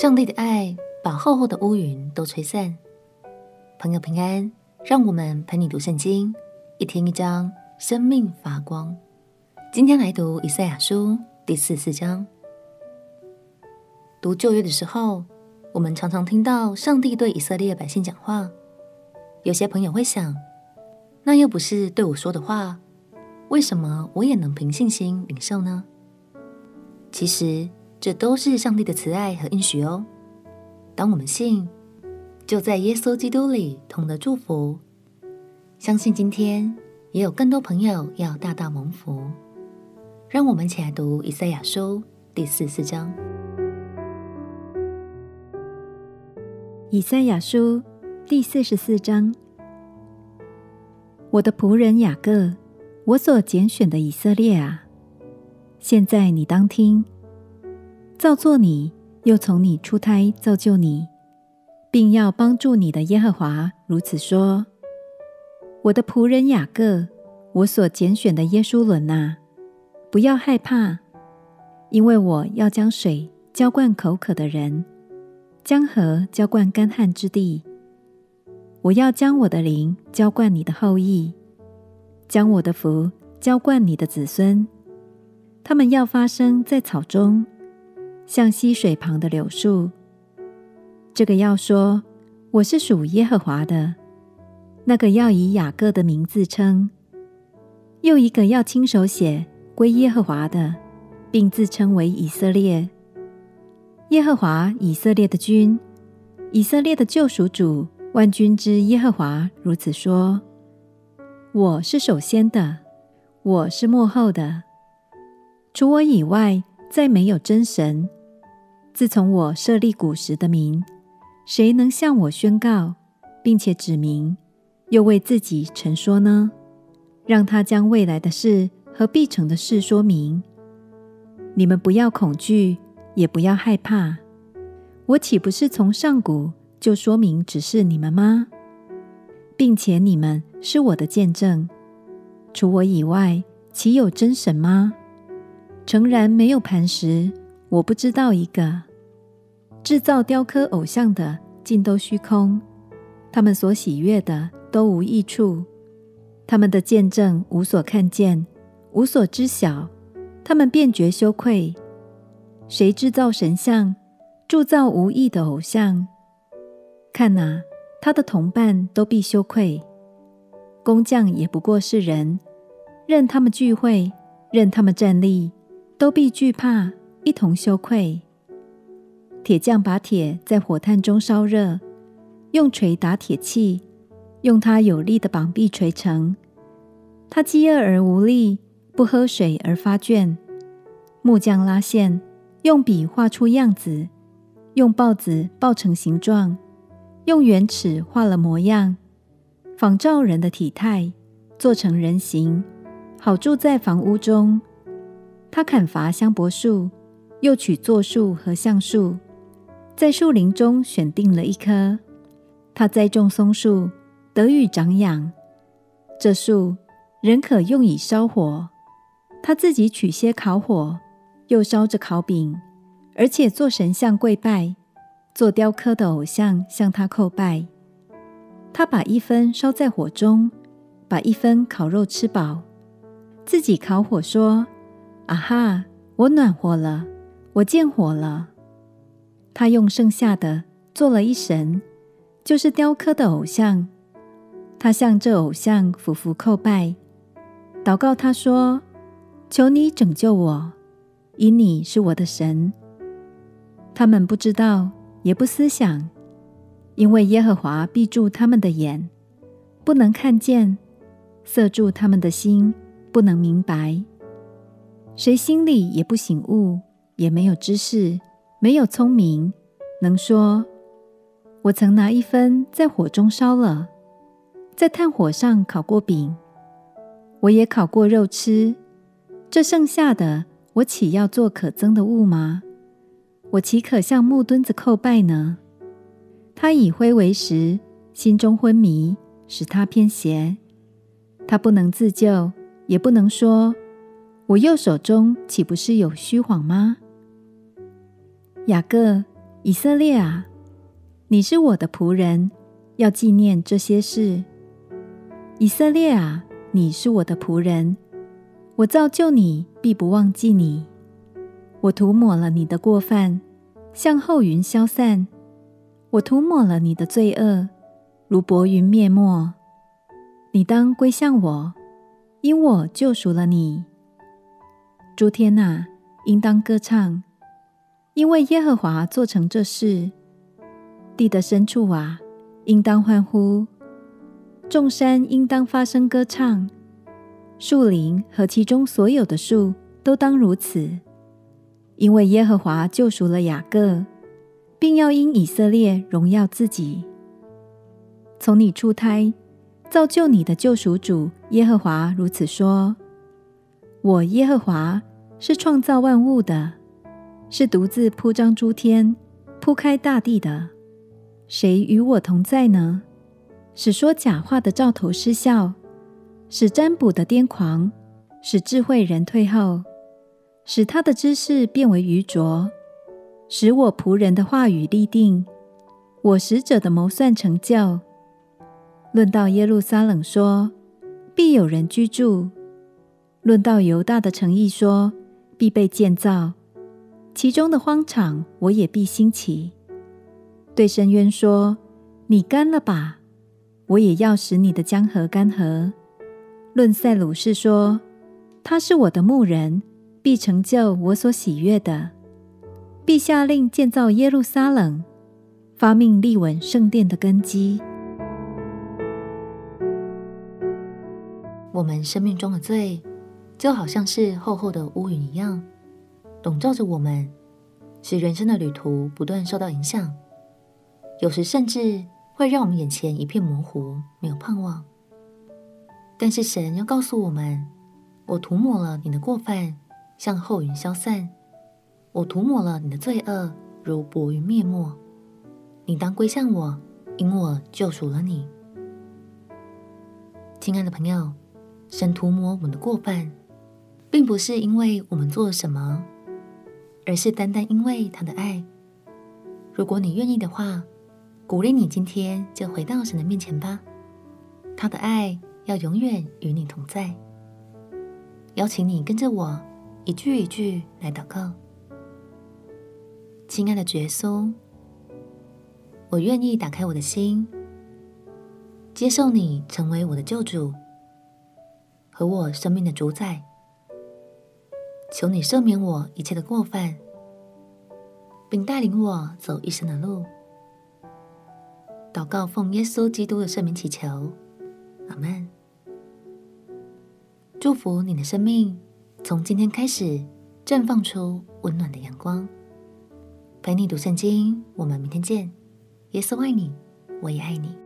上帝的爱把厚厚的乌云都吹散。朋友平安，让我们陪你读圣经，一天一章，生命发光。今天来读以赛亚书第四四章。读旧约的时候，我们常常听到上帝对以色列百姓讲话。有些朋友会想，那又不是对我说的话，为什么我也能凭信心领受呢？其实。这都是上帝的慈爱和应许哦。当我们信，就在耶稣基督里同得祝福。相信今天也有更多朋友要大大蒙福。让我们一起来读以赛亚书第四十四章。以赛亚书第四十四章：我的仆人雅各，我所拣选的以色列啊，现在你当听。造作你，又从你出胎造就你，并要帮助你的耶和华如此说：我的仆人雅各，我所拣选的耶书仑哪，不要害怕，因为我要将水浇灌口渴的人，江河浇灌干旱之地。我要将我的灵浇灌你的后裔，将我的福浇灌你的子孙。他们要发生在草中。像溪水旁的柳树，这个要说我是属耶和华的；那个要以雅各的名字称；又一个要亲手写归耶和华的，并自称为以色列。耶和华以色列的君，以色列的救赎主，万军之耶和华如此说：我是首先的，我是末后的，除我以外，再没有真神。自从我设立古时的名，谁能向我宣告，并且指明，又为自己陈说呢？让他将未来的事和必成的事说明。你们不要恐惧，也不要害怕。我岂不是从上古就说明指示你们吗？并且你们是我的见证。除我以外，岂有真神吗？诚然没有磐石，我不知道一个。制造雕刻偶像的尽都虚空，他们所喜悦的都无益处，他们的见证无所看见，无所知晓，他们便觉羞愧。谁制造神像，铸造无益的偶像？看哪，他的同伴都必羞愧。工匠也不过是人，任他们聚会，任他们站立，都必惧怕，一同羞愧。铁匠把铁在火炭中烧热，用锤打铁器，用他有力的膀臂锤成。他饥饿而无力，不喝水而发倦。木匠拉线，用笔画出样子，用刨子刨成形状，用圆尺画了模样，仿照人的体态，做成人形，好住在房屋中。他砍伐香柏树，又取柞树和橡树。在树林中选定了一棵，他栽种松树，得以长养。这树仍可用以烧火，他自己取些烤火，又烧着烤饼，而且做神像跪拜，做雕刻的偶像向他叩拜。他把一分烧在火中，把一分烤肉吃饱，自己烤火说：“啊哈，我暖和了，我见火了。”他用剩下的做了一神，就是雕刻的偶像。他向这偶像俯伏叩拜，祷告他说：“求你拯救我，因你是我的神。”他们不知道，也不思想，因为耶和华闭住他们的眼，不能看见；塞住他们的心，不能明白。谁心里也不醒悟，也没有知识。没有聪明，能说：“我曾拿一分在火中烧了，在炭火上烤过饼，我也烤过肉吃。这剩下的，我岂要做可憎的物吗？我岂可向木墩子叩拜呢？他以灰为食，心中昏迷，使他偏邪。他不能自救，也不能说：我右手中岂不是有虚谎吗？”雅各，以色列啊，你是我的仆人，要纪念这些事。以色列啊，你是我的仆人，我造就你，必不忘记你。我涂抹了你的过犯，像后云消散；我涂抹了你的罪恶，如薄云灭没。你当归向我，因我救赎了你。诸天哪，应当歌唱，因为耶和华做成这事。地的深处啊，应当欢呼。众山应当发声歌唱，树林和其中所有的树都当如此，因为耶和华救赎了雅各，并要因以色列荣耀自己。从你出胎造就你的救赎主耶和华如此说：我耶和华是创造万物的，是独自铺张诸天、铺开大地的，谁与我同在呢？使说假话的兆头失效，使占卜的癫狂，使智慧人退后，使他的知识变为愚拙，使我仆人的话语立定，我使者的谋算成就。论到耶路撒冷说，必有人居住；论到犹大的诚意说，必被建造，其中的荒场我也必兴起。对深渊说：你干了吧！我也要使你的江河干涸。论塞鲁士说，他是我的牧人，必成就我所喜悦的，必下令建造耶路撒冷，发命立稳圣殿的根基。我们生命中的罪，就好像是厚厚的乌云一样，笼罩着我们，使人生的旅途不断受到影响，有时甚至，会让我们眼前一片模糊，没有盼望。但是神要告诉我们：我涂抹了你的过犯，像后云消散；我涂抹了你的罪恶，如薄云灭没。你当归向我，因我救赎了你。亲爱的朋友，神涂抹我们的过犯，并不是因为我们做了什么，而是单单因为他的爱。如果你愿意的话，鼓励你今天就回到神的面前吧，他的爱要永远与你同在。邀请你跟着我一句一句来祷告。亲爱的耶稣，我愿意打开我的心，接受你成为我的救主和我生命的主宰。求你赦免我一切的过犯，并带领我走一生的路。祷告，奉耶稣基督的圣名祈求，阿门。祝福你的生命，从今天开始绽放出温暖的阳光。陪你读圣经，我们明天见。耶稣爱你，我也爱你。